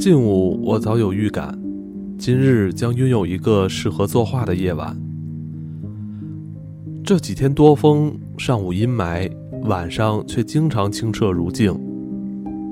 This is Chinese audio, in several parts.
近午，我早有预感，今日将拥有一个适合作画的夜晚。这几天多风，上午阴霾，晚上却经常清澈如镜。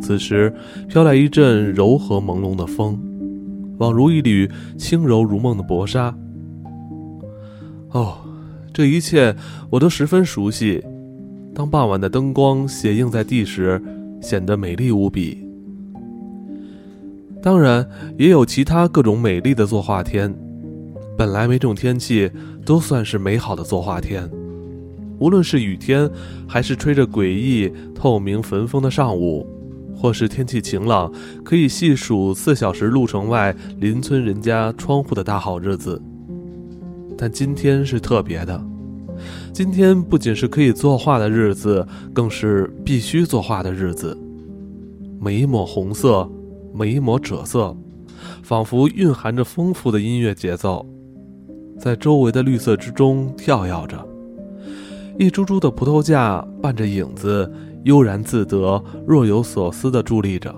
此时飘来一阵柔和朦胧的风，宛如一缕轻柔如梦的薄纱。哦，这一切我都十分熟悉。当傍晚的灯光斜映在地时，显得美丽无比。当然，也有其他各种美丽的作画天。本来每种天气都算是美好的作画天，无论是雨天，还是吹着诡异透明焚风的上午，或是天气晴朗，可以细数四小时路程外邻村人家窗户的大好日子。但今天是特别的，今天不仅是可以作画的日子，更是必须作画的日子。每一抹红色。每一抹赭色，仿佛蕴含着丰富的音乐节奏，在周围的绿色之中跳跃着。一株株的葡萄架伴着影子，悠然自得，若有所思地伫立着。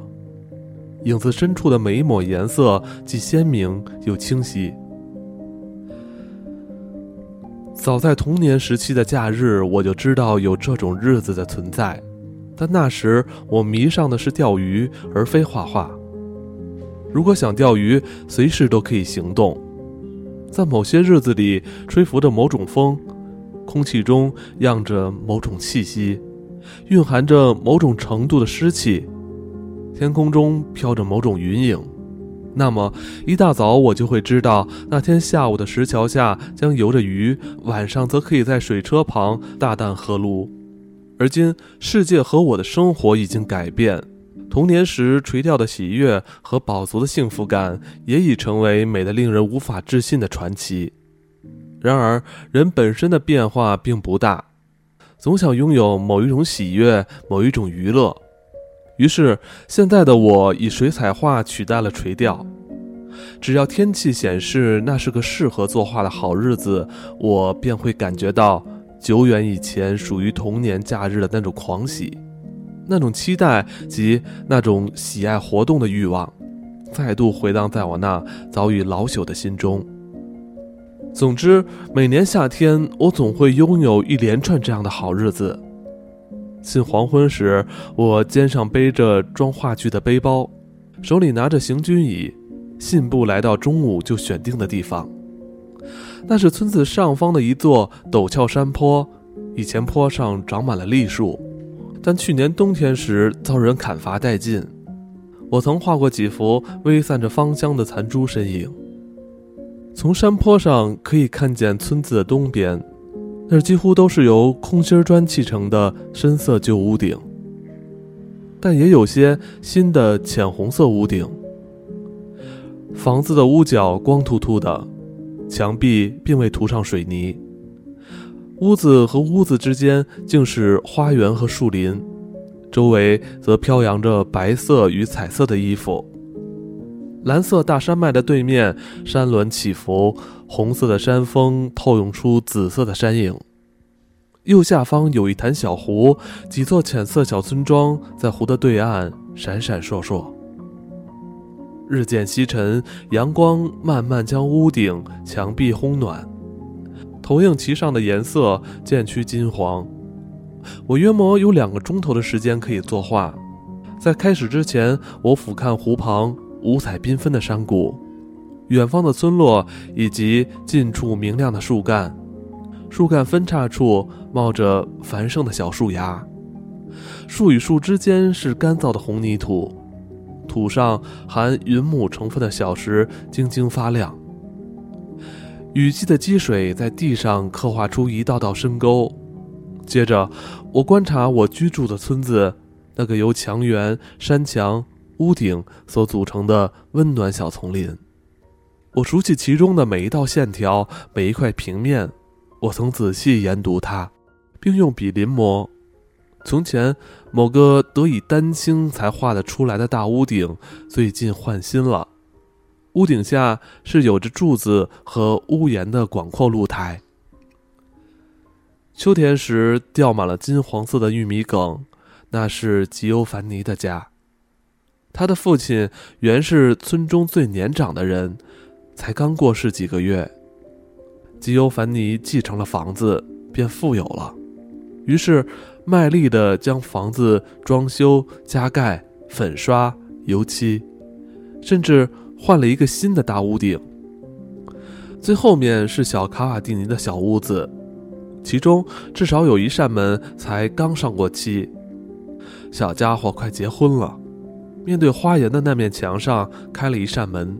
影子深处的每一抹颜色，既鲜明又清晰。早在童年时期的假日，我就知道有这种日子的存在，但那时我迷上的是钓鱼，而非画画。如果想钓鱼，随时都可以行动。在某些日子里，吹拂着某种风，空气中漾着某种气息，蕴含着某种程度的湿气，天空中飘着某种云影。那么，一大早我就会知道，那天下午的石桥下将游着鱼，晚上则可以在水车旁大啖喝露。而今，世界和我的生活已经改变。童年时垂钓的喜悦和饱足的幸福感，也已成为美得令人无法置信的传奇。然而，人本身的变化并不大，总想拥有某一种喜悦，某一种娱乐。于是，现在的我以水彩画取代了垂钓。只要天气显示那是个适合作画的好日子，我便会感觉到久远以前属于童年假日的那种狂喜。那种期待及那种喜爱活动的欲望，再度回荡在我那早已老朽的心中。总之，每年夏天，我总会拥有一连串这样的好日子。近黄昏时，我肩上背着装话剧的背包，手里拿着行军椅，信步来到中午就选定的地方。那是村子上方的一座陡峭山坡，以前坡上长满了栗树。但去年冬天时遭人砍伐殆尽。我曾画过几幅微散着芳香的残株身影。从山坡上可以看见村子的东边，那几乎都是由空心砖砌成的深色旧屋顶，但也有些新的浅红色屋顶。房子的屋角光秃秃的，墙壁并未涂上水泥。屋子和屋子之间竟是花园和树林，周围则飘扬着白色与彩色的衣服。蓝色大山脉的对面，山峦起伏，红色的山峰透涌出紫色的山影。右下方有一潭小湖，几座浅色小村庄在湖的对岸闪闪烁烁。日渐西沉，阳光慢慢将屋顶、墙壁烘暖。投影其上的颜色渐趋金黄。我约莫有两个钟头的时间可以作画。在开始之前，我俯瞰湖旁五彩缤纷的山谷、远方的村落以及近处明亮的树干。树干分叉处冒着繁盛的小树芽，树与树之间是干燥的红泥土，土上含云母成分的小石晶晶发亮。雨季的积水在地上刻画出一道道深沟。接着，我观察我居住的村子，那个由墙垣、山墙、屋顶所组成的温暖小丛林。我熟悉其中的每一道线条，每一块平面。我曾仔细研读它，并用笔临摹。从前，某个得以丹青才画得出来的大屋顶，最近换新了。屋顶下是有着柱子和屋檐的广阔露台。秋天时掉满了金黄色的玉米梗，那是吉欧凡尼的家。他的父亲原是村中最年长的人，才刚过世几个月。吉欧凡尼继承了房子，便富有了，于是卖力地将房子装修、加盖、粉刷、油漆，甚至换了一个新的大屋顶。最后面是小卡瓦蒂尼的小屋子，其中至少有一扇门才刚上过漆。小家伙快结婚了，面对花园的那面墙上开了一扇门。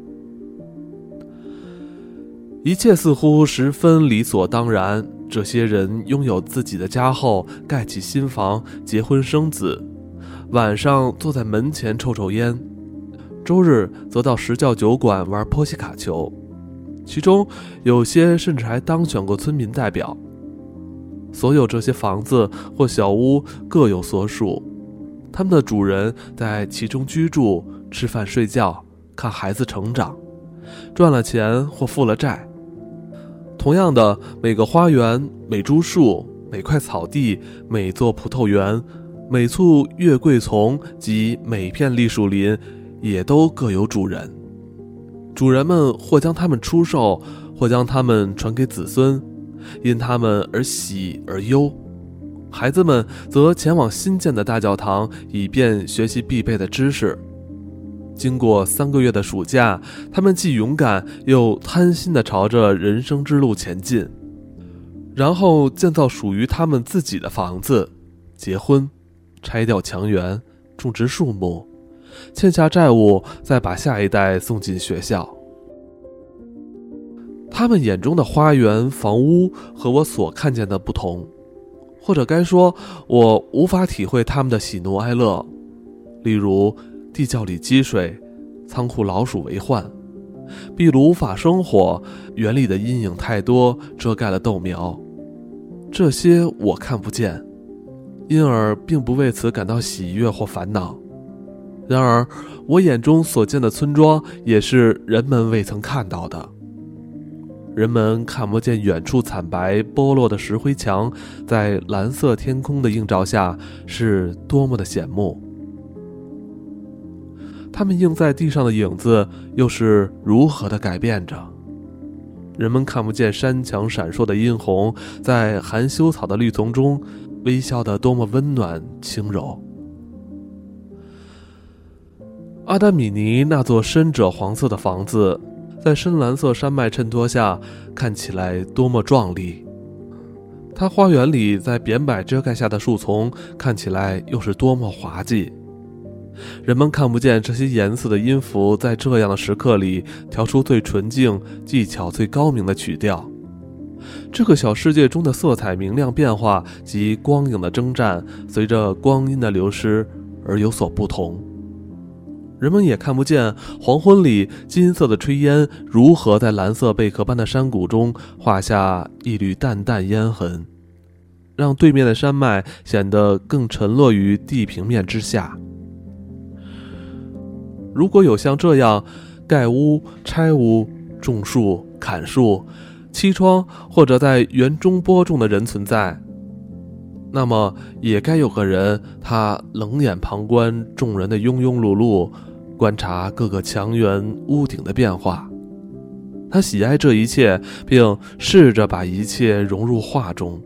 一切似乎十分理所当然。这些人拥有自己的家后，盖起新房，结婚生子，晚上坐在门前抽抽烟，周日则到石教酒馆玩波西卡球。其中有些甚至还当选过村民代表。所有这些房子或小屋各有所属，他们的主人在其中居住、吃饭、睡觉、看孩子成长，赚了钱或负了债。同样的，每个花园、每株树、每块草地、每座葡萄园、每簇月桂丛及每片栗树林，也都各有主人。主人们或将它们出售，或将它们传给子孙，因它们而喜而忧。孩子们则前往新建的大教堂，以便学习必备的知识。经过三个月的暑假，他们既勇敢又贪心地朝着人生之路前进，然后建造属于他们自己的房子，结婚，拆掉墙垣，种植树木。欠下债务，再把下一代送进学校。他们眼中的花园、房屋和我所看见的不同，或者该说，我无法体会他们的喜怒哀乐。例如，地窖里积水，仓库老鼠为患，壁炉无法生火，园里的阴影太多，遮盖了豆苗。这些我看不见，因而并不为此感到喜悦或烦恼。然而，我眼中所见的村庄也是人们未曾看到的。人们看不见远处惨白剥落的石灰墙，在蓝色天空的映照下是多么的显目。它们映在地上的影子又是如何的改变着。人们看不见山墙闪烁的殷红，在含羞草的绿丛中微笑得多么温暖轻柔。阿达米尼那座深赭黄色的房子，在深蓝色山脉衬托下，看起来多么壮丽。它花园里在扁柏遮盖下的树丛，看起来又是多么滑稽。人们看不见这些颜色的音符，在这样的时刻里调出最纯净、技巧最高明的曲调。这个小世界中的色彩明亮变化及光影的征战，随着光阴的流失而有所不同。人们也看不见黄昏里金色的炊烟如何在蓝色贝壳般的山谷中画下一缕淡淡烟痕，让对面的山脉显得更沉落于地平面之下。如果有像这样盖屋、拆屋、种树、砍树、砌窗，或者在园中播种的人存在，那么也该有个人，他冷眼旁观众人的庸庸碌碌。观察各个墙垣、屋顶的变化，他喜爱这一切，并试着把一切融入画中。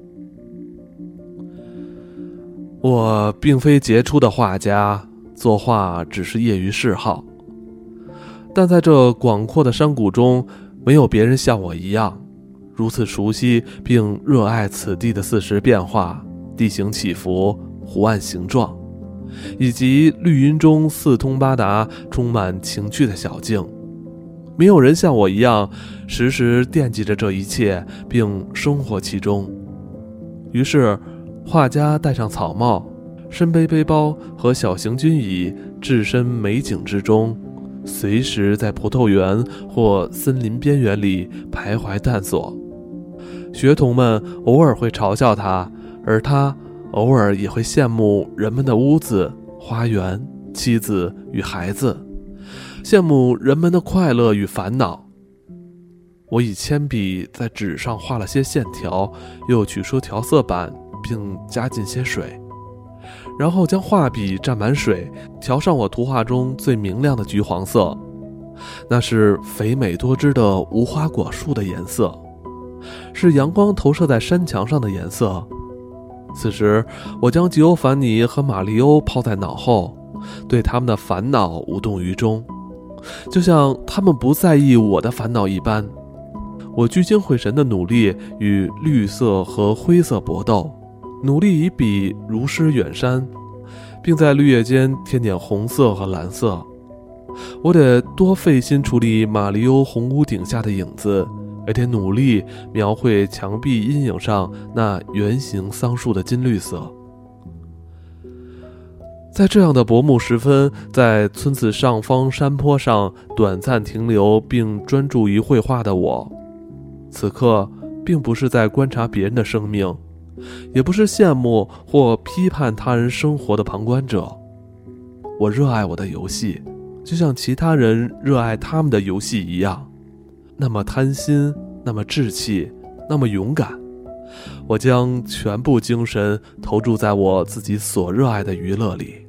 我并非杰出的画家，作画只是业余嗜好。但在这广阔的山谷中，没有别人像我一样，如此熟悉并热爱此地的四时变化、地形起伏、湖岸形状。以及绿荫中四通八达、充满情趣的小径，没有人像我一样时时惦记着这一切，并生活其中。于是，画家戴上草帽，身背背包和小型军椅，置身美景之中，随时在葡萄园或森林边缘里徘徊探索。学童们偶尔会嘲笑他，而他。偶尔也会羡慕人们的屋子、花园、妻子与孩子，羡慕人们的快乐与烦恼。我以铅笔在纸上画了些线条，又取出调色板，并加进些水，然后将画笔蘸满水，调上我图画中最明亮的橘黄色，那是肥美多汁的无花果树的颜色，是阳光投射在山墙上的颜色。此时，我将吉欧凡尼和玛丽欧抛在脑后，对他们的烦恼无动于衷，就像他们不在意我的烦恼一般。我聚精会神地努力与绿色和灰色搏斗。努力以笔如诗远山，并在绿叶间添点红色和蓝色。我得多费心处理马里欧红屋顶下的影子，而得努力描绘墙壁阴影上那圆形桑树的金绿色。在这样的薄暮时分，在村子上方山坡上短暂停留并专注于绘画的我，此刻并不是在观察别人的生命。也不是羡慕或批判他人生活的旁观者。我热爱我的游戏，就像其他人热爱他们的游戏一样，那么贪心，那么志气，那么勇敢。我将全部精神投注在我自己所热爱的娱乐里。